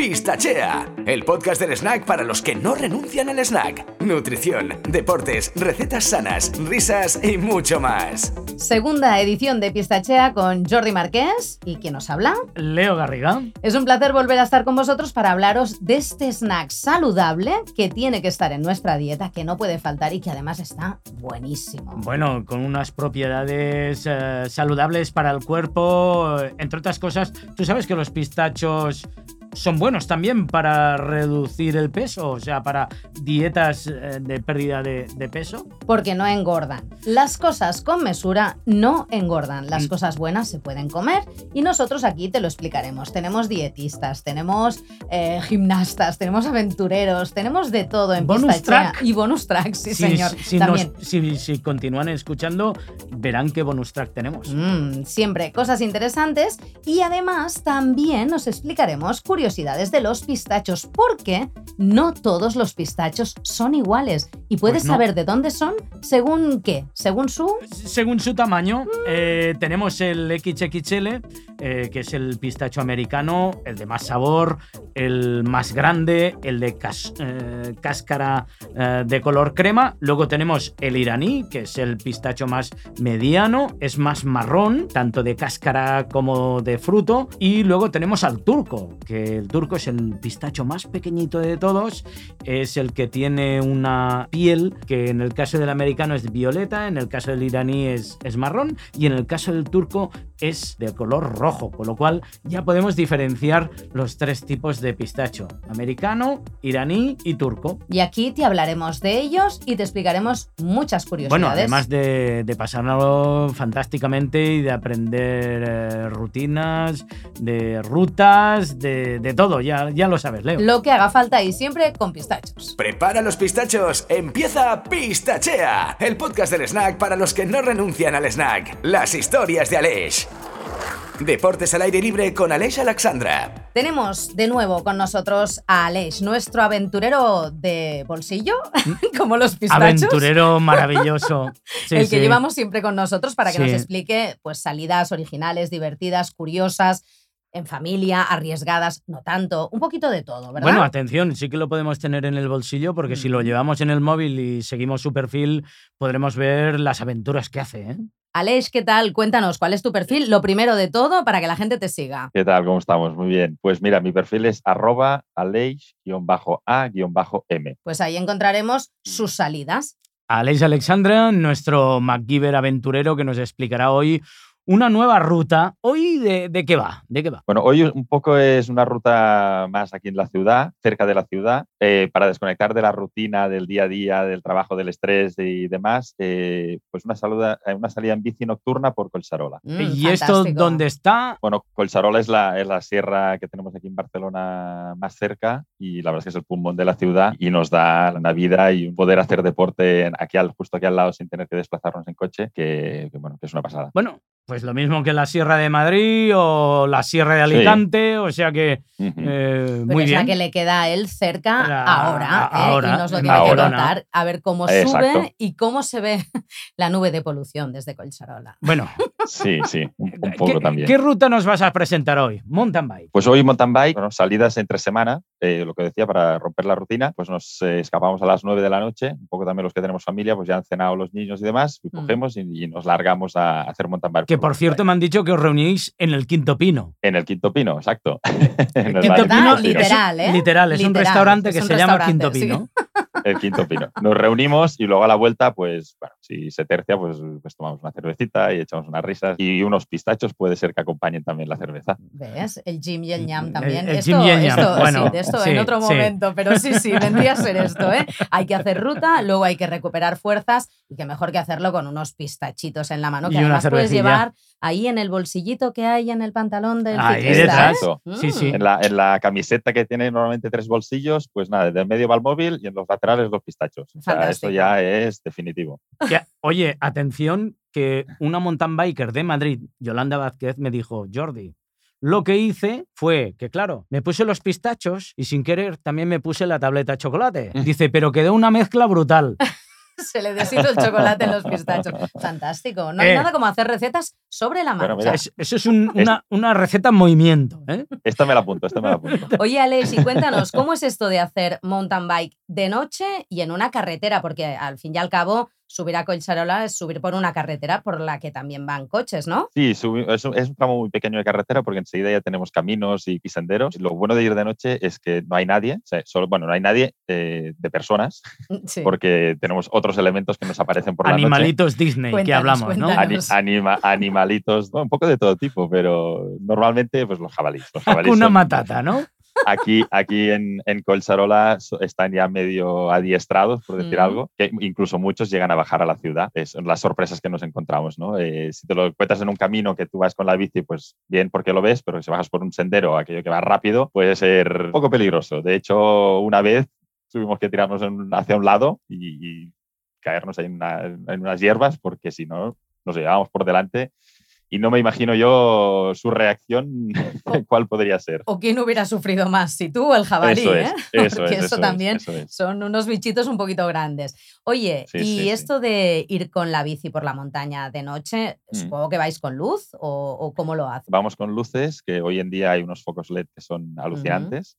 Pistachea, el podcast del snack para los que no renuncian al snack. Nutrición, deportes, recetas sanas, risas y mucho más. Segunda edición de Pistachea con Jordi Marqués y quien nos habla. Leo Garriga. Es un placer volver a estar con vosotros para hablaros de este snack saludable que tiene que estar en nuestra dieta, que no puede faltar y que además está buenísimo. Bueno, con unas propiedades eh, saludables para el cuerpo, entre otras cosas. Tú sabes que los pistachos son buenos también para reducir el peso, o sea, para dietas eh, de pérdida de, de peso. Porque no engordan. Las cosas con mesura no engordan. Las Mm. cosas buenas se pueden comer y nosotros aquí te lo explicaremos. Tenemos dietistas, tenemos eh, gimnastas, tenemos aventureros, tenemos de todo en Bonus track. Y bonus track, sí, Si- señor. Si, nos- También. si- si continúan escuchando, verán qué bonus track tenemos. Mm, siempre cosas interesantes y además también nos explicaremos curiosidades de los pistachos porque no todos los pistachos son iguales y puedes Pues no. saber de dónde son según qué, según su Según su tamaño, eh, tenemos el XXL, eh, que es el pistacho americano, el de más sabor, el más grande, el de cas- eh, cáscara de color crema. Luego tenemos el iraní, que es el pistacho más mediano, es más marrón, tanto de cáscara como de fruto. Y luego tenemos al turco, que el turco es el pistacho más pequeñito de todos, es el que tiene una piel que en el caso del americano es violeta, en el caso del iraní es, es marrón y en el caso del turco es de color rojo, con lo cual ya podemos diferenciar los tres tipos de pistacho, americano, iraní y turco. y aquí te hablaremos de ellos y te explicaremos muchas curiosidades. Bueno, además de, de pasarlo fantásticamente y de aprender eh, rutinas, de rutas, de, de todo, ya, ya lo sabes, Leo. lo que haga falta y siempre con pistachos. Prepara los pistachos, empieza Pistachea, el podcast del snack para los que no renuncian al snack. Las historias de Aleix. Deportes al aire libre con Aleix Alexandra. Tenemos de nuevo con nosotros a Aleix, nuestro aventurero de bolsillo, como los pistachos. Aventurero maravilloso. Sí, el que sí. llevamos siempre con nosotros para que nos explique pues salidas originales, divertidas, curiosas, en familia, arriesgadas, no tanto, un poquito de todo, ¿verdad? Bueno, atención, sí que lo podemos tener en el bolsillo porque si lo Mm. llevamos en el móvil y seguimos su perfil, podremos ver las aventuras que hace. ¿eh? Aleix, ¿qué tal? Cuéntanos, ¿cuál es tu perfil? Lo primero de todo para que la gente te siga. ¿Qué tal? ¿Cómo estamos? Muy bien. Pues mira, mi perfil es arroba aleix-a-m. Pues ahí encontraremos sus salidas. Aleix Alexandra, nuestro MacGyver aventurero que nos explicará hoy una nueva ruta. ¿Hoy de, de qué va? ¿De qué va? Bueno, hoy un poco es una ruta más aquí en la ciudad, cerca de la ciudad, eh, para desconectar de la rutina del día a día, del trabajo, del estrés y demás. eh, pues una, saluda- eh, una salida en bici nocturna por Colsarola. Mm, ¿Y esto fantástico. dónde está? Bueno, Colsarola es la, es la sierra que tenemos aquí en Barcelona más cerca y la verdad es que es el pulmón de la ciudad y nos da una vida y un poder hacer deporte aquí al, justo aquí al lado sin tener que desplazarnos en coche, que, que, bueno, que es una pasada. Bueno, pues lo mismo que la Sierra de Madrid o la Sierra de Sí. Alicante, o sea que eh, Pero muy es la que le queda a él cerca La- ahora, ¿eh? ahora, y nos lo en tiene que contar, a ver cómo Exacto. sube y cómo se ve la nube de polución desde Colcharola. Bueno, Sí, sí, un, un poco ¿qué, también. qué ruta nos vas a presentar hoy? Mountain bike. Pues hoy mountain bike, bueno, salidas entre semana, eh, lo que decía, para romper la rutina, pues nos eh, escapamos a las 9 de la noche, un poco también los que tenemos familia, pues ya han cenado los niños y demás, y Mm. cogemos y, y nos largamos a hacer mountain bike. Que por cierto me han dicho que os reuníais en el Quinto Pino. En el Quinto Pino, exacto. En el Quinto Pino, Quinto Pino. literal, ¿eh? Literal, es un restaurante es que un se llama restaurante, Quinto sí. Pino. El Quinto Pino. Nos reunimos y luego a la vuelta, pues, bueno, si se tercia, pues, pues tomamos una cervecita y echamos unas risas y unos pistachos puede ser que acompañen también la cerveza. ¿Ves? El Jim y el ñam El- también. el esto, Jim y el ñam, esto, bueno, sí, de esto sí, en otro sí. momento, pero sí, sí, vendría a ser esto, ¿eh? Hay que hacer ruta, luego hay que recuperar fuerzas y que mejor que hacerlo con unos pistachitos en la mano, que Y además puedes llevar ahí en el bolsillito que hay en el pantalón del Ahí ciclista. ¿eh? Exacto. Sí, sí. Mm. En la, en la camiseta que tiene normalmente tres bolsillos, pues nada, desde el medio va el móvil y en los laterales los pistachos. O sea, esto ya es definitivo. Que- oye, atención, que una mountain biker de Madrid, Yolanda Vázquez, me dijo, Jordi, lo que hice fue que, claro, me puse los pistachos y sin querer también me puse la tableta de chocolate. Dice, pero quedó una mezcla brutal. se le deshizo el chocolate en los pistachos. Fantástico. No hay Eh. nada como hacer recetas sobre la marcha. mira, Es- eso es un- una, una receta en movimiento. ¿eh? Esta me la apunto, esta me la apunto. Oye, Aleix, y cuéntanos, ¿cómo es esto de hacer mountain bike de noche y en una carretera? Porque al fin y al cabo, subir a Collserola es subir por una carretera por la que también van coches, ¿no? Sí, es, un, tramo muy pequeño de carretera porque enseguida ya tenemos caminos y, senderos. Lo bueno de ir de noche es que no hay nadie, o sea, solo, bueno, no hay nadie eh, de personas Sí. porque tenemos otros elementos que nos aparecen por la noche. Animalitos Disney que Cuéntanos, hablamos, ¿no? cuéntanos. Ani- anima- animalitos, un poco de todo tipo, pero normalmente pues los jabalíes. Los jabalíes Una son- matata, ¿no? Aquí, aquí en, en Colcharola están ya medio adiestrados, por decir Mm. algo, que incluso muchos llegan a bajar a la ciudad. Es- son las sorpresas que nos encontramos, ¿no? Eh, si te lo encuentras en un camino que tú vas con la bici, pues bien porque lo ves, pero si bajas por un sendero, aquello que va rápido, puede ser un poco peligroso. De hecho, una vez tuvimos que tirarnos en- hacia un lado y, y caernos en, una- en unas hierbas, porque si no, nos llevábamos por delante. Y no me imagino yo su reacción, cuál podría ser. ¿O quién hubiera sufrido más? Si tú o el jabalí, Eso ¿eh? es, eso Porque es, eso eso es, también eso es. son unos bichitos un poquito grandes. Oye, Sí, y sí, sí. esto de ir con la bici por la montaña de noche, Mm. supongo que vais con luz o, o cómo lo haces. Vamos con luces, que hoy en día hay unos focos LED que son alucinantes.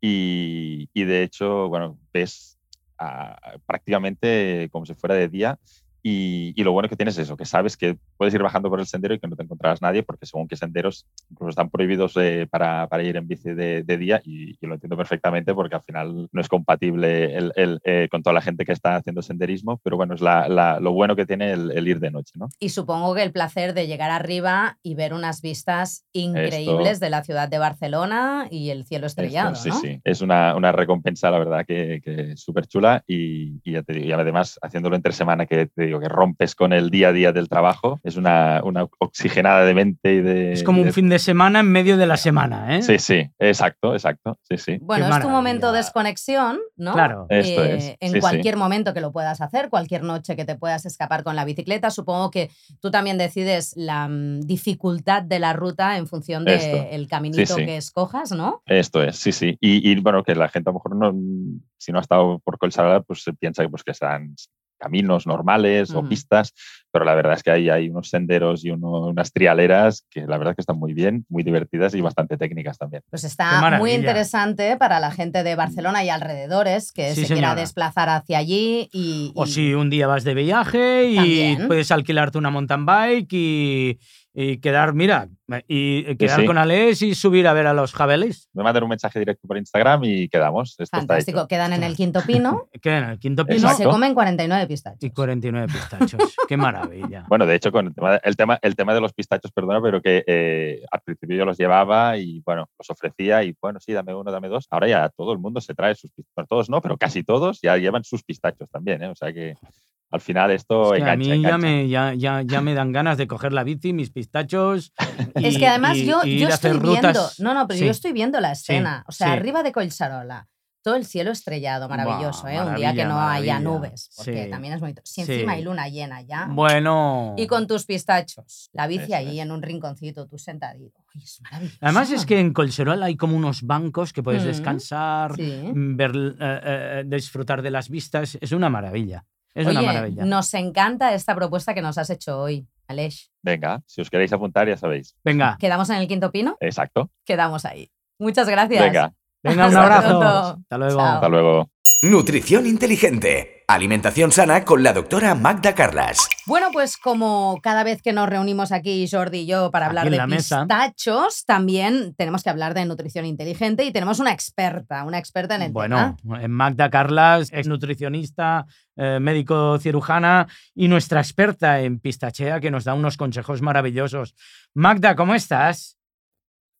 y, y de hecho, bueno, ves ah, prácticamente como si fuera de día. Y, y lo bueno que tienes es eso, que sabes que puedes ir bajando por el sendero y que no te encontrarás nadie, porque según qué senderos incluso están prohibidos eh, para, para ir en bici de, de día, y, y lo entiendo perfectamente porque al final no es compatible el, el, eh, con toda la gente que está haciendo senderismo, pero bueno, es la, la, lo bueno que tiene el, el, ir de noche, ¿no? Y supongo que el placer de llegar arriba y ver unas vistas increíbles Esto. de la ciudad de Barcelona y el cielo estrellado, Esto, sí, ¿no? sí. Es una, una recompensa, la verdad, que, que súper chula y, y, ya te digo, y además haciéndolo entre semana que te digo que rompes con el día a día del trabajo, es una, una oxigenada de mente y de... Es como un de- fin de semana en medio de la semana, ¿eh? Sí, sí, exacto, exacto, sí, sí. Bueno, Qué es tu momento de desconexión, ¿no? Claro. Esto Eh, es, En sí, sí. cualquier momento que lo puedas hacer, cualquier noche que te puedas escapar con la bicicleta. Supongo que tú también decides la mm, dificultad de la ruta en función del Esto. caminito Sí, sí. que escojas, ¿no? Esto es, sí, sí. Y, y, bueno, que la gente a lo mejor no, si no ha estado por Colsarada, pues se piensa que, pues, que están caminos normales o pistas, pero la verdad es que ahí hay unos senderos y uno- unas trialeras que la verdad es que están muy bien, muy divertidas y bastante técnicas también. Pues está muy interesante para la gente de Barcelona y alrededores que Sí, se quiera desplazar hacia allí y, O si un día vas de viaje y También. puedes alquilarte una mountain bike y, y quedar, mira, y quedar sí. con Alex y subir a ver a los jabelis. Me mandan un mensaje directo por Instagram y quedamos. Esto fantástico. está Quedan en el quinto pino Que en el quinto pino Exacto. se comen 49 pistachos. y 49 pistachos. Qué maravilla. Bueno, de hecho, con el tema, el tema, el tema de los pistachos, perdona, pero que eh, al principio yo los llevaba y bueno, los ofrecía y bueno, sí, dame uno, dame dos. Ahora ya todo el mundo se trae sus pistachos. Todos no, pero casi todos ya llevan sus pistachos también, ¿eh? O sea que al final esto Es que a engancha, mí ya me, ya, ya, ya me dan ganas de coger la bici, mis pistachos. y- es que además y- yo, y yo estoy viendo, rutas. no, no, pero Sí. yo estoy viendo la escena, o sea, sí. arriba de Collsarola, todo el cielo estrellado, maravilloso, ¿eh? un día que maravilla, no haya nubes, porque Sí. también es muy... Si Sí. encima hay luna llena ya, Bueno. y con tus pistachos, la bici Eso ahí es. en un rinconcito, tú sentadito, es. Además es que en Colserol hay como unos bancos que puedes Mm, descansar, Sí. mm, ver, eh, eh, disfrutar de las vistas. Es una maravilla. Es una maravilla. nos encanta esta propuesta que nos has hecho hoy, Aleix. Venga, si os queréis apuntar, ya sabéis. Venga, ¿Quedamos en el quinto pino? Exacto. Quedamos ahí. Muchas gracias. Venga, venga, un Hasta abrazo. Hasta luego. Chao. hasta luego. Nutrición inteligente. Alimentación sana con la doctora Magda Carlas. Bueno, pues como cada vez que nos reunimos aquí Jordi y yo para hablar de mesa. pistachos, también tenemos que hablar de nutrición inteligente y tenemos una experta, una experta en el Bueno, tema. eh, Magda Carlas es nutricionista, eh, médico cirujana y nuestra experta en pistachea que nos da unos consejos maravillosos. Magda, ¿cómo estás?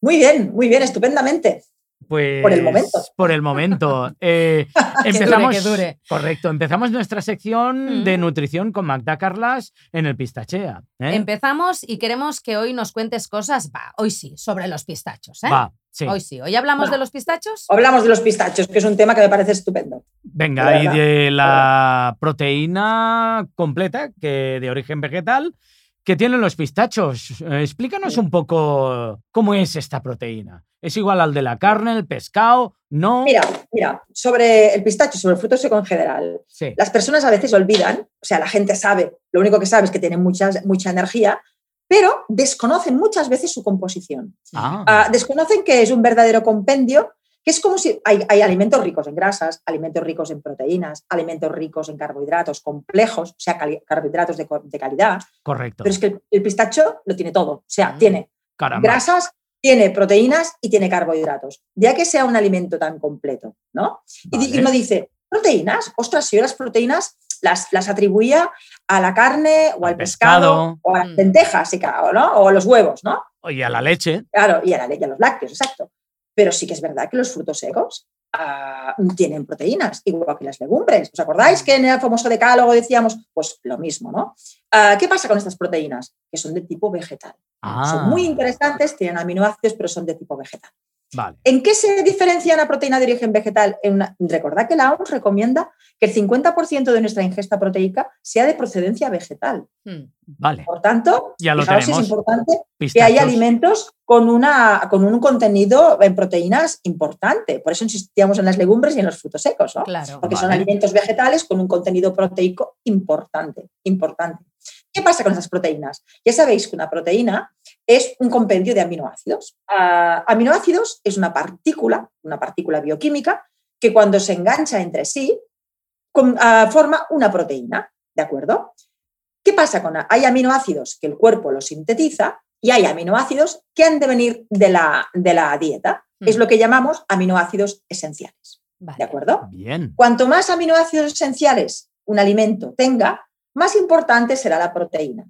Muy bien, muy bien, estupendamente. Pues Por el momento. Por el momento. Eh, Que dure, empezamos, que dure. Correcto, empezamos nuestra sección Mm. de nutrición con Magda Carlas en el Pistachea. ¿eh? Empezamos y queremos que hoy nos cuentes cosas, va, hoy sí, sobre los pistachos. ¿eh? Va, sí. Hoy sí, hoy hablamos Va. de los pistachos. Hablamos de los pistachos, que es un tema que me parece estupendo. Venga, y de la proteína completa, que de origen vegetal, que tienen los pistachos. Eh, explícanos un poco cómo es esta proteína. ¿Es igual al de la carne, el pescado? ¿No? Mira, mira, sobre el pistacho, sobre el fruto seco en general, Sí. las personas a veces olvidan, o sea, la gente sabe, lo único que sabe es que tiene mucha, mucha energía, pero desconocen muchas veces su composición. Ah, Ah, desconocen que es un verdadero compendio, que es como si hay, hay alimentos ricos en grasas, alimentos ricos en proteínas, alimentos ricos en carbohidratos complejos, o sea, carbohidratos de, de calidad, correcto. pero es que el, el pistacho lo tiene todo, o sea, Mm. tiene Caramba. grasas, tiene proteínas y tiene carbohidratos, ya que sea un alimento tan completo, ¿no? Y, y uno dice, proteínas, ostras, yo las proteínas las, las atribuía a la carne o Al al pescado, pescado. o a las Mm. lentejas, ¿no? O a los huevos, ¿no? Oye, a la leche. Claro, y a la leche, a los lácteos, exacto. Pero sí que es verdad que los frutos secos ah, tienen proteínas, igual que las legumbres. ¿Os acordáis que en el famoso decálogo decíamos, pues lo mismo, ¿no? Ah, ¿Qué pasa con estas proteínas? Que son de tipo vegetal. Ah, Son muy interesantes, tienen aminoácidos, pero son de tipo vegetal. Vale. ¿En qué se diferencia una proteína de origen vegetal? En una- Recordad que la OMS recomienda que el 50% de nuestra ingesta proteica sea de procedencia vegetal. Hmm. Vale. Por tanto, Ya lo tenemos. es importante que Pistachos. hay alimentos con, una, con un contenido en proteínas importante. Por eso insistíamos en las legumbres y en los frutos secos, ¿no? Claro. Porque son alimentos vegetales con un contenido proteico importante, importante. ¿Qué pasa con esas proteínas? Ya sabéis que una proteína es un compendio de aminoácidos. Ah, aminoácidos es una partícula, una partícula bioquímica, que cuando se engancha entre sí ah, forma una proteína, ¿de acuerdo? ¿Qué pasa con hay aminoácidos que el cuerpo los sintetiza y hay aminoácidos que han de venir de la, de la dieta? Mm. Es lo que llamamos aminoácidos esenciales, Vale. ¿de acuerdo? Bien. Cuanto más aminoácidos esenciales un alimento tenga, más importante será la proteína.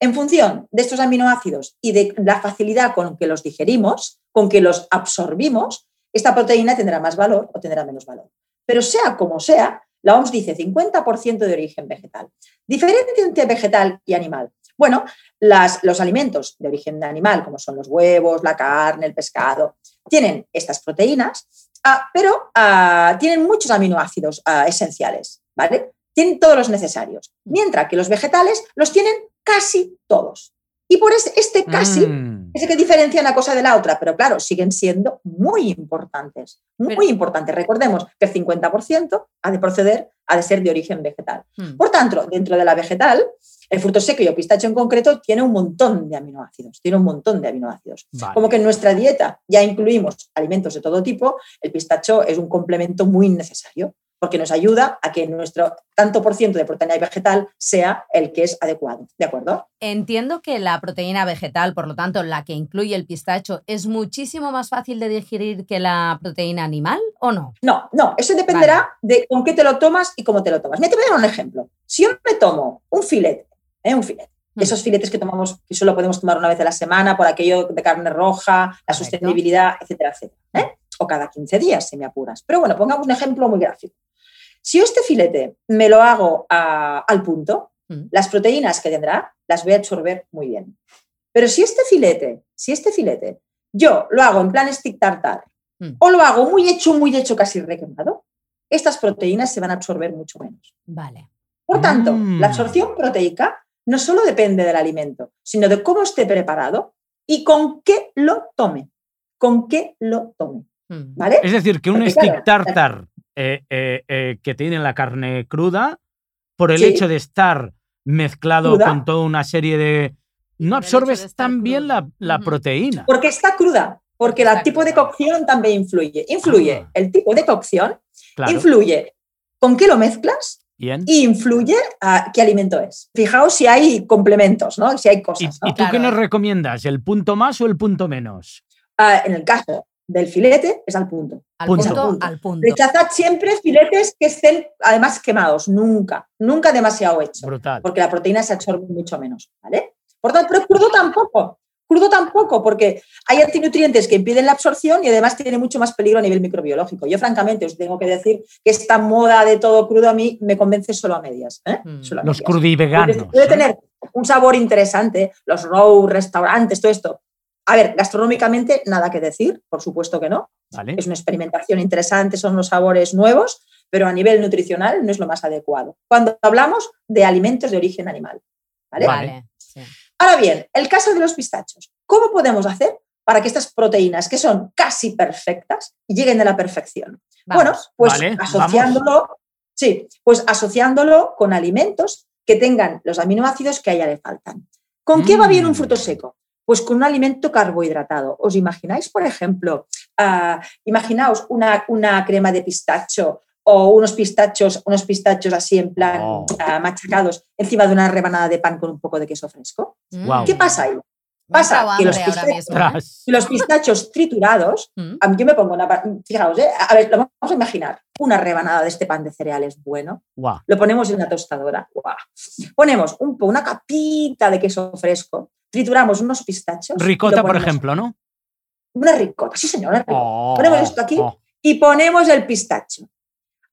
En función de estos aminoácidos y de la facilidad con que los digerimos, con que los absorbimos, esta proteína tendrá más valor o tendrá menos valor. Pero sea como sea, la OMS dice 50% de origen vegetal. Diferencia entre vegetal y animal. Bueno, las- los alimentos de origen animal, como son los huevos, la carne, el pescado, tienen estas proteínas, ah, pero ah, tienen muchos aminoácidos ah, esenciales, ¿vale? Tienen todos los necesarios. Mientras que los vegetales los tienen casi todos. Y por ese- este casi Mm. es el que diferencia una cosa de la otra, pero claro, siguen siendo muy importantes, muy Pero- importantes. Recordemos que el 50% ha de proceder, ha de ser de origen vegetal. Hmm. Por tanto, dentro de la vegetal, el fruto seco y el pistacho en concreto tiene un montón de aminoácidos, tiene un montón de aminoácidos. Vale. Como que en nuestra dieta ya incluimos alimentos de todo tipo, el pistacho es un complemento muy necesario porque nos ayuda a que nuestro tanto por ciento de proteína vegetal sea el que es adecuado. ¿De acuerdo? Entiendo que la proteína vegetal, por lo tanto, la que incluye el pistacho, es muchísimo más fácil de digerir que la proteína animal, ¿o no? No, no, eso dependerá de con qué te lo tomas y cómo te lo tomas. Mira, te voy a dar un ejemplo. Si yo me tomo un filete, ¿eh? un filete, Mm. esos filetes que tomamos, que solo podemos tomar una vez a la semana por aquello de carne roja, la Correcto. sostenibilidad, etcétera, etcétera. ¿eh? O cada 15 días, si me apuras. Pero bueno, pongamos un ejemplo muy gráfico. Si yo este filete me lo hago a- al punto, Mm. las proteínas que tendrá las voy a absorber muy bien. Pero si este filete, si este filete, yo lo hago en plan stick tartar Mm. o lo hago muy hecho, muy hecho, casi requemado, estas proteínas se van a absorber mucho menos. Vale. Por tanto, Mm. la absorción proteica no solo depende del alimento, sino de cómo esté preparado y con qué lo tome. Con qué lo tome. ¿Vale? Es decir, que un Porque, stick claro, tartar eh, eh, eh, que tiene la carne cruda, por el Sí. hecho de estar mezclado Cruda. con toda una serie de... No absorbes tan bien la, proteína. Porque está cruda, porque el tipo de cocción también influye. Influye Ah. el tipo de cocción, Claro. influye con qué lo mezclas Bien. y influye a qué alimento es. Fijaos si hay complementos, ¿no? Si hay ¿Y, cosas. y ¿no? tú qué nos recomiendas? ¿El punto más o el punto menos? Ah, en el caso del filete, es al punto. Al Punto. punto, Punto. al punto. Rechazad siempre filetes que estén además quemados, nunca, nunca demasiado hecho, Brutal. porque la proteína se absorbe mucho menos, ¿vale? Por tanto, pero crudo tampoco, crudo tampoco, porque hay antinutrientes que impiden la absorción y además tiene mucho más peligro a nivel microbiológico. Yo, francamente, os tengo que decir que esta moda de todo crudo a mí me convence solo a medias. ¿eh? Mm. Solo a Los medias. crudiveganos. Puede ¿eh? tener un sabor interesante, los row, restaurantes, todo esto. A ver, gastronómicamente nada que decir, por supuesto que no. ¿Vale? Es una experimentación interesante, son los sabores nuevos, pero a nivel nutricional no es lo más adecuado. Cuando hablamos de alimentos de origen animal. ¿vale? Vale. Sí. Ahora bien, el caso de los pistachos. ¿Cómo podemos hacer para que estas proteínas, que son casi perfectas, lleguen a la perfección? Vamos. Bueno, pues Vale, asociándolo, sí, pues asociándolo con alimentos que tengan los aminoácidos que a ella le faltan. ¿Con qué va bien un Mm. fruto seco? Pues con un alimento carbohidratado. ¿Os imagináis, por ejemplo, imaginaos una, una crema de pistacho o unos pistachos, unos pistachos así en plan Oh. ah, machacados encima de una rebanada de pan con un poco de queso fresco? Guau. ¿Qué pasa ahí? Pasa que los pistachos- mismo, ¿eh? Los pistachos triturados, Mm. a mí yo me pongo una... Fijaos, ¿eh? a ver, lo vamos a imaginar. Una rebanada de este pan de cereales bueno, lo ponemos en una tostadora. Ponemos un, po- una capita de queso fresco, trituramos unos pistachos. Ricota, por ejemplo, ¿no? Una ricota, sí señor, una ricota. Oh, Ponemos esto aquí. oh. Y ponemos el pistacho.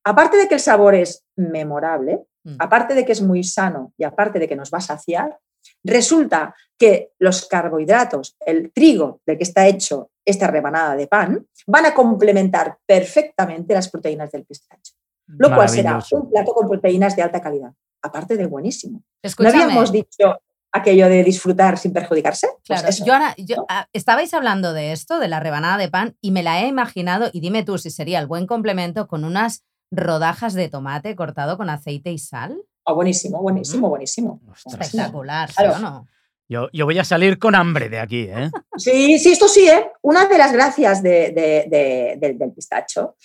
Aparte de que el sabor es memorable, Mm. aparte de que es muy sano y aparte de que nos va a saciar, resulta que los carbohidratos, el trigo del que está hecho esta rebanada de pan, van a complementar perfectamente las proteínas del pistacho, lo cual será un plato con proteínas de alta calidad, aparte de buenísimo. Escúchame. ¿No habíamos dicho aquello de disfrutar sin perjudicarse? Pues Claro, eso. yo ahora, yo, ¿no? ah, estabais hablando de esto, de la rebanada de pan, y me la he imaginado, y dime tú si sería el buen complemento con unas rodajas de tomate cortado con aceite y sal. Ah, buenísimo, buenísimo, buenísimo. Ostras. buenísimo. Espectacular, ¿sí Claro. o no? Yo, yo voy a salir con hambre de aquí, ¿eh? Sí, sí, esto sí, ¿eh? Una de las gracias de- de- de- del- del pistacho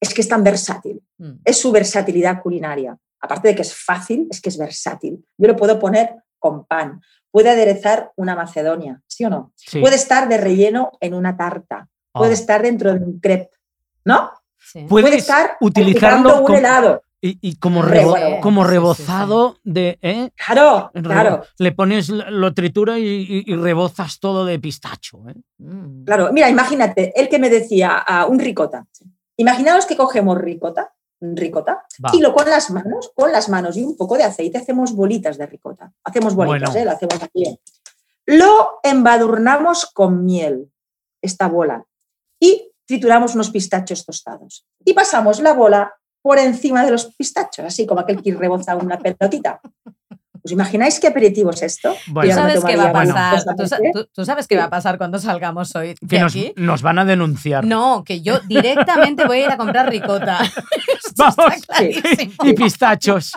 es que es tan versátil. Mm. Es su versatilidad culinaria. Aparte de que es fácil, es que es versátil. Yo lo puedo poner con pan. Puede aderezar una macedonia, ¿sí o no? Sí. Puede estar de relleno en una tarta. Oh. Puede estar dentro de un crepe, ¿no? Sí. Puede estar utilizarlo salpicando un como- helado. Y, y como, Hombre, rebo- bueno, como sí, sí, rebozado de. ¿eh? Claro, Rebo- claro. Le pones, lo tritura y, y- y rebozas todo de pistacho. ¿eh? Mm. Claro, mira, imagínate, el que me decía ah, un ricota. Imaginaos que cogemos ricota, ricota, Va. y lo con las manos, con las manos y un poco de aceite hacemos bolitas de ricota. Hacemos bolitas, Bueno. ¿eh? Lo hacemos aquí. Lo embadurnamos con miel, esta bola, y trituramos unos pistachos tostados. Y pasamos la bola por encima de los pistachos, así como aquel que reboza una pelotita. ¿Os imagináis qué aperitivo es esto? Bueno, ¿Tú sabes qué va a pasar? bueno, ¿Tú, sa- ¿eh? tú- tú sabes qué va a pasar cuando salgamos hoy de que nos, aquí? nos van a denunciar. No, que yo directamente voy a ir a comprar ricota. Esto Vamos. está clarísimo. y pistachos.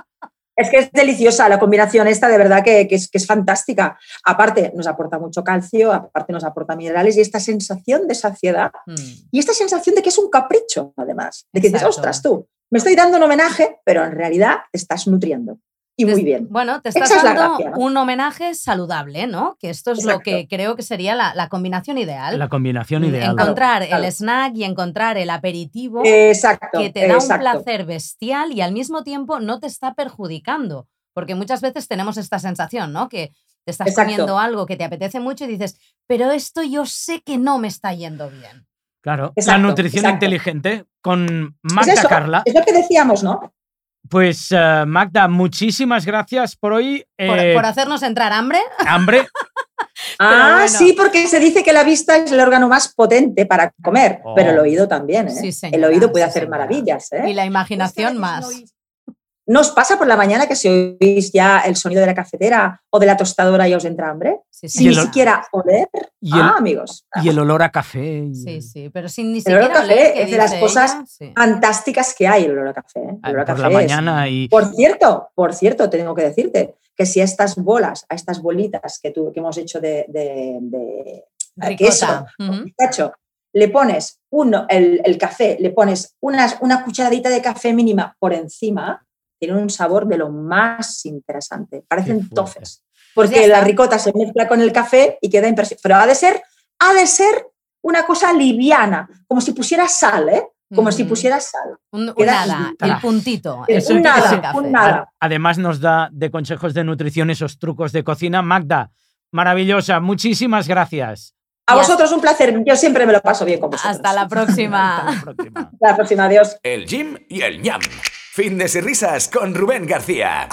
Es que es deliciosa la combinación esta, de verdad que, que es, que es fantástica. Aparte, nos aporta mucho calcio, aparte nos aporta minerales y esta sensación de saciedad Mm. y esta sensación de que es un capricho, además. De que dices, ostras, tú, me estoy dando un homenaje, pero en realidad te estás nutriendo. Y muy bien. Bueno, te estás Esa es la dando gracia, ¿no? un homenaje saludable, ¿no? Que esto es lo que creo que sería la, la combinación ideal. La combinación ideal. Encontrar Claro, el snack y encontrar el aperitivo Exacto. que te da exacto. un placer bestial y al mismo tiempo no te está perjudicando. Porque muchas veces tenemos esta sensación, ¿no? Que te estás Exacto. comiendo algo que te apetece mucho y dices, pero esto yo sé que no me está yendo bien. Claro. Exacto, la nutrición exacto. inteligente con Es Magda eso, Carla. Es lo que decíamos, ¿no? Pues eh, Magda, muchísimas gracias por hoy. Por, Eh, por hacernos entrar hambre. hambre. Ah, bueno. sí, porque se dice que la vista es el órgano más potente para comer, Oh. pero el oído también, ¿eh? Sí, señora, el oído puede sí, hacer señora. maravillas, ¿eh? Y la imaginación Es más. No oís- ¿No os pasa por la mañana que si oís ya el sonido de la cafetera o de la tostadora ya os entra hambre? Sí, Sin Y ni el- siquiera oler. Y el, ah, amigos. y el olor a café. y Sí, sí, pero sin ni El olor a siquiera café oler, es de las cosas ella, sí. Fantásticas que hay el olor a café. ¿eh? El olor a por café la es- mañana y. Por cierto, por cierto, tengo que decirte que si a estas bolas, a estas bolitas que, tú, que hemos hecho de, de, de- de queso, pistacho, le pones uno, el, el café, le pones unas, una cucharadita de café mínima por encima, tienen un sabor de lo más interesante. Parecen tofes. Porque la ricota se mezcla con el café y queda impresionante. Pero ha de ser, ha de ser una cosa liviana, como si pusiera sal, ¿eh? Como si Ujú. pusiera sal. Un, nada, el puntito. Es un nada, un nada. Además, nos da de consejos de nutrición esos trucos de cocina. Magda, maravillosa. Muchísimas gracias. A vosotros un placer. Yo siempre me lo paso bien con vosotros. Hasta la Hasta próxima. la próxima. Hasta la próxima. Adiós. El Jim y el ñam. Fitness y risas con Rubén García.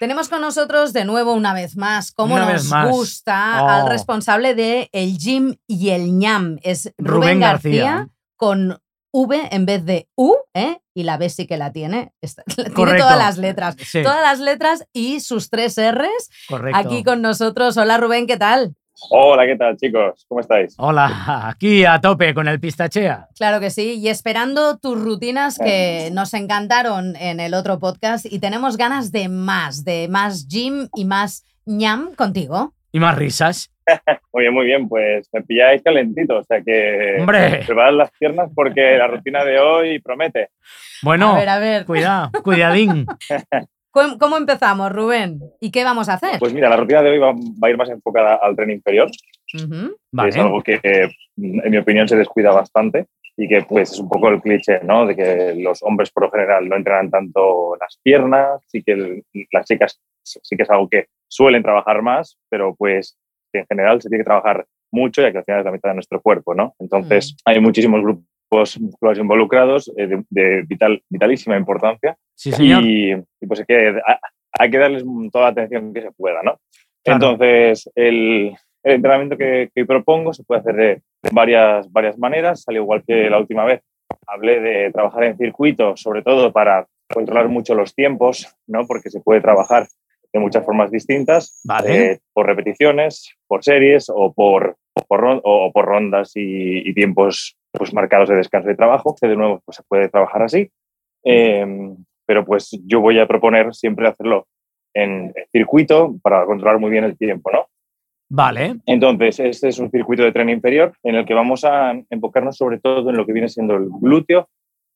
Tenemos con nosotros de nuevo una vez más, como Una nos más. gusta, Oh. al responsable de el gym y el ñam. Es Rubén, Rubén García, García. con V en vez de U, ¿eh? Y la B sí que la tiene. Está- tiene Correcto. todas las letras. Sí, Todas las letras y sus tres R's correcto. aquí con nosotros. Hola Rubén, ¿qué tal? Hola, ¿qué tal, chicos? ¿Cómo estáis? Hola, aquí a tope con el pistachea. Claro que sí. Y esperando tus rutinas que nos encantaron en el otro podcast y tenemos ganas de más, de más gym y más ñam contigo. Y más risas. Muy bien, muy bien. Pues me pilláis calentito, o sea que Hombre, preparad las piernas porque la rutina de hoy promete. bueno, A ver, a ver. cuidado, cuidadín. ¿Cómo, cómo empezamos, Rubén? ¿Y qué vamos a hacer? Pues mira, la rutina de hoy va, va a ir más enfocada al tren inferior, que es Vale, algo que, en mi opinión, se descuida bastante y que pues es un poco el cliché, ¿no? De que los hombres por lo general no entrenan tanto las piernas, sí que el- las chicas sí que es algo que suelen trabajar más, pero pues en general se tiene que trabajar mucho ya que al final es la mitad de nuestro cuerpo, ¿no? Entonces hay muchísimos grupos musculares involucrados eh, de, de vital, vitalísima importancia sí, señor. y, y, pues hay que, ha- hay que darles toda la atención que se pueda, ¿no? Claro. Entonces, el, el entrenamiento que, que propongo se puede hacer de, de varias, varias maneras, al igual que la última vez. Hablé de trabajar en circuito, sobre todo para controlar mucho los tiempos, ¿no? Porque se puede trabajar de muchas formas distintas, Vale. eh, por repeticiones, por series o por, por, o por rondas y, y tiempos pues, marcados de descanso y trabajo, que de nuevo pues, se puede trabajar así. Eh, pero pues yo voy a proponer siempre hacerlo en circuito para controlar muy bien el tiempo, ¿no? Vale, Entonces, este es un circuito de tren inferior en el que vamos a enfocarnos sobre todo en lo que viene siendo el glúteo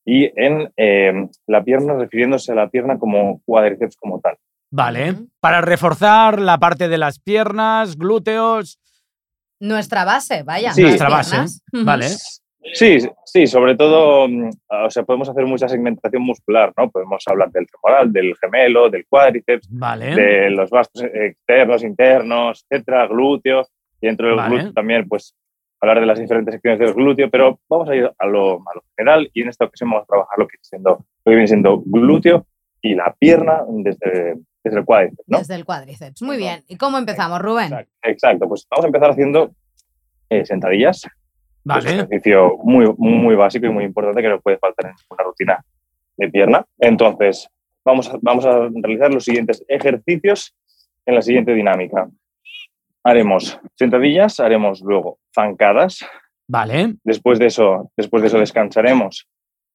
y en eh, la pierna, refiriéndose a la pierna como cuádriceps como tal. vale. Para reforzar la parte de las piernas, glúteos. Nuestra base, vaya. Sí. Nuestra base, piernas. Vale. Sí, sí, sobre todo, mm, o sea, podemos hacer mucha segmentación muscular, ¿no? Podemos hablar del femoral, del gemelo, del cuádriceps, Vale. de los vastos externos, internos, etcétera, glúteos, y dentro del Vale. glúteo también, pues, hablar de las diferentes secciones del glúteo, pero vamos a ir a lo, a lo general y en esta ocasión vamos a trabajar lo que, viene siendo, lo que viene siendo glúteo y la pierna desde, desde el cuádriceps, ¿no? Desde el cuádriceps. Muy bien. ¿Y cómo empezamos, Rubén? Exacto, exacto. pues vamos a empezar haciendo eh, sentadillas, es un ejercicio muy, muy básico y muy importante que no puede faltar en una rutina de pierna. Entonces, vamos a, vamos a realizar los siguientes ejercicios en la siguiente dinámica. Haremos sentadillas, haremos luego zancadas. Vale. Después de eso, después de eso descansaremos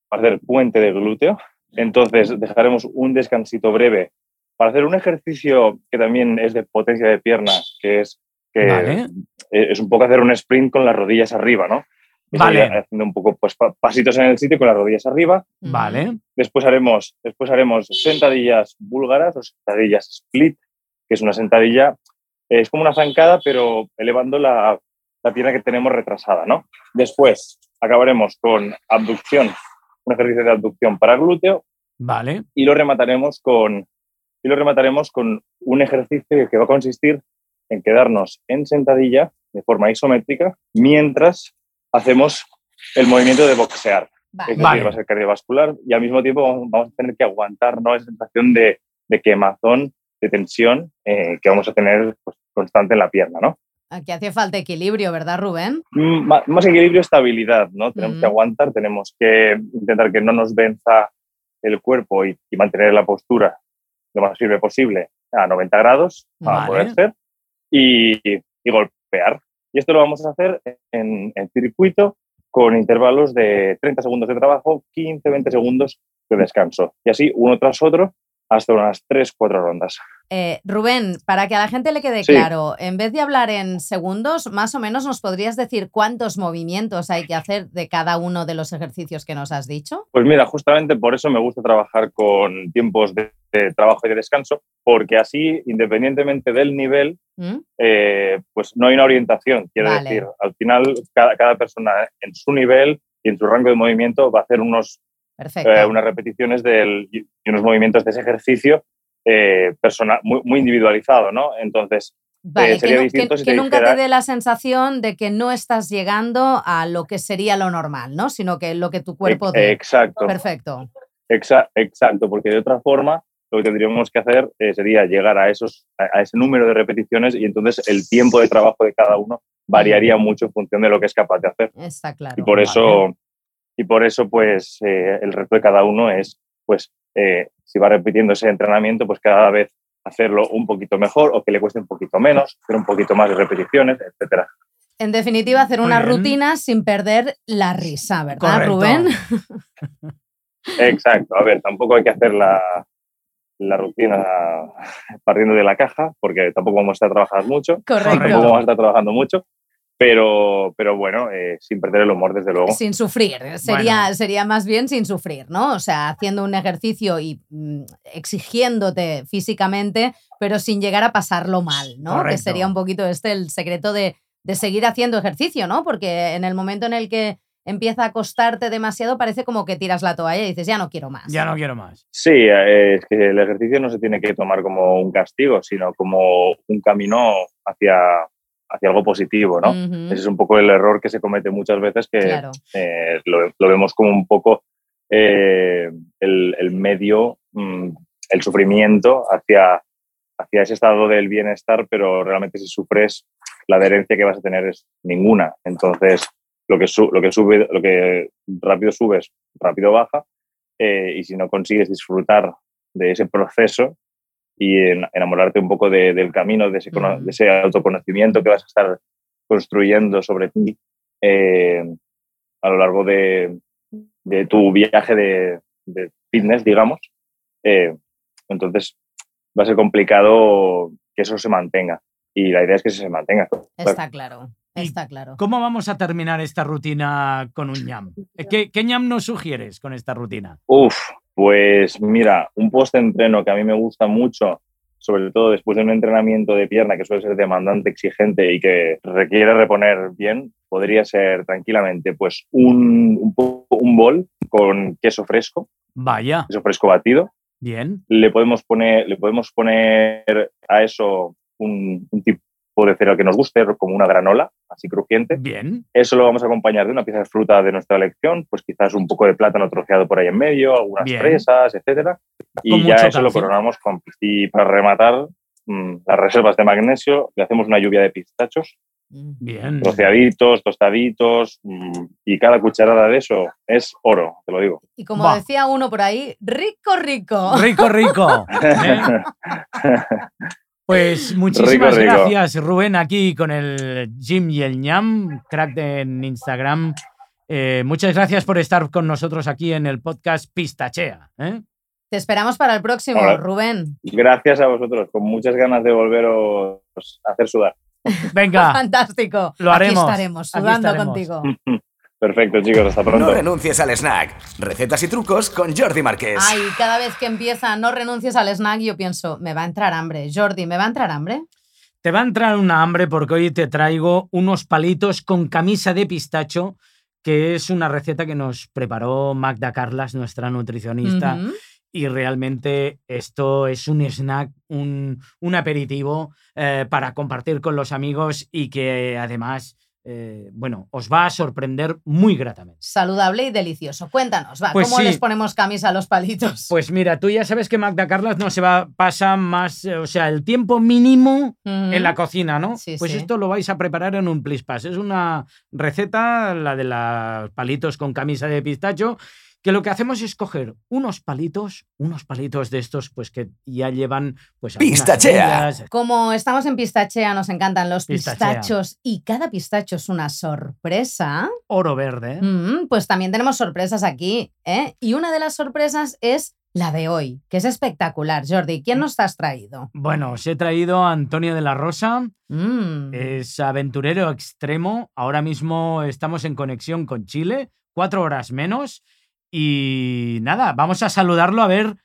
para hacer puente de glúteo. Entonces, dejaremos un descansito breve para hacer un ejercicio que también es de potencia de pierna, que es que Vale. eh, es un poco hacer un sprint con las rodillas arriba, ¿no? Vale. Haciendo un poco pues, pa- pasitos en el sitio con las rodillas arriba. Ujú. Vale. Después haremos, después haremos sentadillas búlgaras o sentadillas split, que es una sentadilla, es como una zancada, pero elevando la, la pierna que tenemos retrasada, ¿no? Después acabaremos con abducción, un ejercicio de abducción para glúteo, Vale. y lo remataremos con, y lo remataremos con un ejercicio que va a consistir en quedarnos en sentadilla de forma isométrica mientras hacemos el movimiento de boxear. Vale. Es decir, Vale. va a ser cardiovascular y al mismo tiempo vamos, a tener que aguantar ¿no? esa sensación de, de quemazón, de tensión eh, que vamos a tener pues, constante en la pierna. ¿no? Aquí hace falta equilibrio, ¿verdad, Rubén? Mm, ma- Más equilibrio, estabilidad. ¿no? Tenemos Ujú. que aguantar, tenemos que intentar que no nos venza el cuerpo y, y mantener la postura lo más firme posible a 90 grados para Vale. poder ser y, y golpear. Y esto lo vamos a hacer en, en circuito con intervalos de 30 segundos de trabajo, 15-20 segundos de descanso. Y así uno tras otro hasta unas 3-4 rondas. Eh, Rubén, para que a la gente le quede Sí. claro, en vez de hablar en segundos, más o menos nos podrías decir cuántos movimientos hay que hacer de cada uno de los ejercicios que nos has dicho. Pues mira, justamente por eso me gusta trabajar con tiempos de, de trabajo y de descanso, porque así, independientemente del nivel, ¿Mm? eh, pues no hay una orientación. Quiero Vale. decir, al final cada, cada persona en su nivel y en su rango de movimiento va a hacer unos, eh, unas repeticiones del, y unos movimientos de ese ejercicio eh, persona, muy, muy individualizado, ¿no? Entonces, Vale, que, sería nu- distinto que- si que te nunca dijera- te dé la sensación de que no estás llegando a lo que sería lo normal, ¿no? Sino que lo que tu cuerpo dé. exacto, Perfecto. exa- exacto, porque de otra forma lo que tendríamos que hacer eh, sería llegar a, esos, a, a ese número de repeticiones y entonces el tiempo de trabajo de cada uno variaría mucho en función de lo que es capaz de hacer. Está claro. Y por Vale. eso, y por eso pues eh, el reto de cada uno es pues eh, si va repitiendo ese entrenamiento pues cada vez hacerlo un poquito mejor o que le cueste un poquito menos, hacer un poquito más de repeticiones, etcétera. En definitiva, hacer Muy una bien. rutina sin perder la risa, ¿verdad, Correcto. Rubén? Exacto, a ver, tampoco hay que hacer la, rutina partiendo de la caja, porque tampoco vamos a estar trabajando mucho, Correcto. tampoco vamos a estar trabajando mucho, pero, pero bueno, eh, sin perder el humor, desde luego. Sin sufrir. Sería, Bueno. sería más bien sin sufrir, ¿no? O sea, haciendo un ejercicio y mm, exigiéndote físicamente, pero sin llegar a pasarlo mal, ¿no? Que Correcto. sería un poquito este el secreto de, de seguir haciendo ejercicio, ¿no? Porque en el momento en el que empieza a costarte demasiado, parece como que tiras la toalla y dices, ya no quiero más. Ya no quiero más. Sí, eh, es que el ejercicio no se tiene que tomar como un castigo, sino como un camino hacia, hacia algo positivo, ¿no? Ese es un poco el error que se comete muchas veces, que Claro. eh, lo, lo vemos como un poco eh, el, el medio, mm, el sufrimiento hacia, hacia ese estado del bienestar, pero realmente si sufres, la adherencia que vas a tener es ninguna. Entonces, lo que, su- lo que sube, lo que rápido subes, rápido baja, eh, y si no consigues disfrutar de ese proceso y en- enamorarte un poco de- del camino, de ese, de ese autoconocimiento que vas a estar construyendo sobre ti eh, a lo largo de, de tu viaje de, fitness, digamos, eh, entonces va a ser complicado que eso se mantenga. Y la idea es que se mantenga. Está claro, está claro. ¿Cómo vamos a terminar esta rutina con un ñam? ¿Qué, qué ñam nos sugieres con esta rutina? Uf, pues mira, un post-entreno que a mí me gusta mucho, sobre todo después de un entrenamiento de pierna que suele ser demandante, exigente y que requiere reponer bien, podría ser tranquilamente pues un, un, un bol con queso fresco, Vaya, queso fresco batido. bien. Le podemos poner, le podemos poner a eso un, un tipo de cereal que nos guste, como una granola, así crujiente. Bien, Eso lo vamos a acompañar de una pieza de fruta de nuestra elección, pues quizás un poco de plátano troceado por ahí en medio, algunas Bien. fresas, etcétera. Y ya eso lo coronamos con Y para rematar, mm, las reservas de magnesio, le hacemos una lluvia de pistachos, bien. troceaditos, tostaditos, mm, y cada cucharada de eso es oro, te lo digo. Y como Va. decía uno por ahí, rico, rico. Rico, rico. ¿eh? Pues muchísimas Rico, rico. gracias, Rubén, aquí con el Jim y el ñam, crack en Instagram. Eh, muchas gracias por estar con nosotros aquí en el podcast Pistachea. ¿eh? Te esperamos para el próximo, Hola. Rubén. Gracias a vosotros, con muchas ganas de volveros a hacer sudar. Venga, Fantástico. Lo haremos. Aquí estaremos Aquí sudando estaremos. contigo. Perfecto, chicos, hasta pronto. No renuncies al snack. Recetas y trucos con Jordi Márquez. Ay, cada vez que empieza no renuncies al snack, yo pienso, me va a entrar hambre. Jordi, ¿me va a entrar hambre? te va a entrar una hambre porque hoy te traigo unos palitos con camisa de pistacho, que es una receta que nos preparó Magda Carlas, nuestra nutricionista. Y realmente esto es un snack, un, un aperitivo eh, para compartir con los amigos y que además, eh, bueno, os va a sorprender muy gratamente. Saludable y delicioso. Cuéntanos, va, Pues ¿cómo sí. les ponemos camisa a los palitos? Pues mira, tú ya sabes que Magda Carlas no se va, pasa más, eh, o sea, el tiempo mínimo en la cocina, ¿no? Sí, pues sí. esto lo vais a preparar en un plis pas. Es una receta, la de los palitos con camisa de pistacho, que lo que hacemos es coger unos palitos, unos palitos de estos, pues que ya llevan, pues Pistachea. Como estamos en Pistachea, nos encantan los Pistachea. pistachos y cada pistacho es una sorpresa. oro verde. Mm, pues también tenemos sorpresas aquí, ¿eh? Y una de las sorpresas es la de hoy, que es espectacular. Jordi, ¿quién nos has traído? Bueno, os he traído a Antonio de la Rosa, Mm. es aventurero extremo. Ahora mismo estamos en conexión con Chile, cuatro horas menos. Y nada, vamos a saludarlo a ver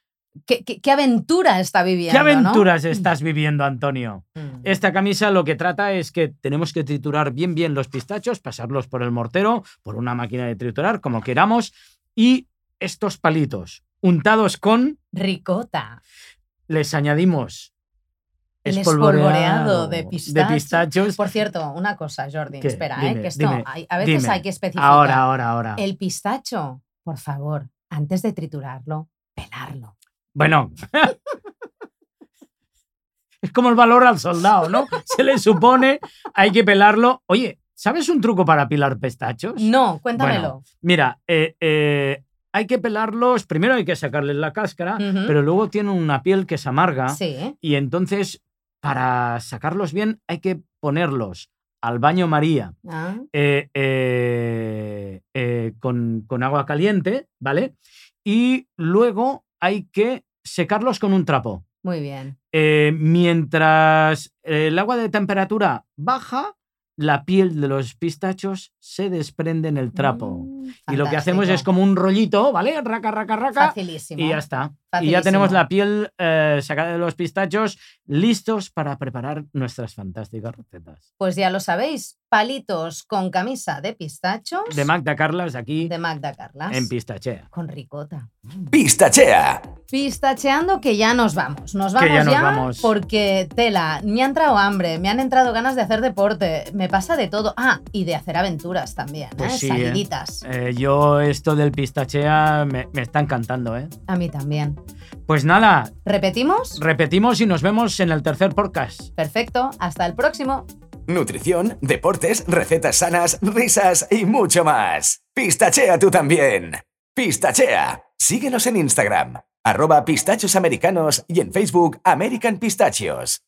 ¿Qué, qué- qué aventura está viviendo? qué ¿no? aventuras estás viviendo, Antonio. Mm. Esta camisa lo que trata es que tenemos que triturar bien bien los pistachos, pasarlos por el mortero, por una máquina de triturar, como queramos, y estos palitos untados con, Ricota. les añadimos El espolvoreado espolvoreado de pistacho. pistachos. Por cierto, una cosa, Jordi, ¿Qué? espera, Dime, ¿eh? que esto dime, hay- a veces dime. hay que especificar. Ahora, ahora, ahora. El pistacho, por favor, antes de triturarlo, pelarlo. Bueno. es como el valor al soldado, ¿no? Se le supone, hay que pelarlo. Oye, ¿Sabes un truco para pilar pistachos? No, cuéntamelo. Bueno, mira, eh, eh, hay que pelarlos, primero hay que sacarles la cáscara, pero luego tienen una piel que es amarga Sí. y entonces para sacarlos bien hay que ponerlos al baño María Ah, eh, eh, eh, con, con agua caliente, ¿vale? Y luego hay que secarlos con un trapo. muy bien. Mientras el agua de temperatura baja, la piel de los pistachos se desprende en el trapo. Mm, y lo que hacemos es como un rollito, ¿vale? Raca, raca, raca. Facilísimo. Y ya está. Y ya tenemos la piel eh, sacada de los pistachos, listos para preparar nuestras fantásticas recetas. Pues ya lo sabéis, palitos con camisa de pistachos De Magda Carlas aquí de Magda Carlas. en Pistachea. Con ricota. Pistachea. Pistacheando que ya nos vamos. Nos Que vamos ya ya, nos vamos. porque tela, me ha entrado hambre, me han entrado ganas de hacer deporte, me pasa de todo. Ah, y de hacer aventuras también, Pues ¿eh? sí, ¿eh? Saliditas. Eh, yo esto del pistachea me, me está encantando, ¿eh? A mí también. Pues nada, ¿Repetimos? repetimos y nos vemos en el tercer podcast. Perfecto. Hasta el próximo. Nutrición, deportes, recetas sanas, risas y mucho más. Pistachea tú también. Pistachea. Síguenos en Instagram. Arroba pistachos americanos y en Facebook American Pistachios.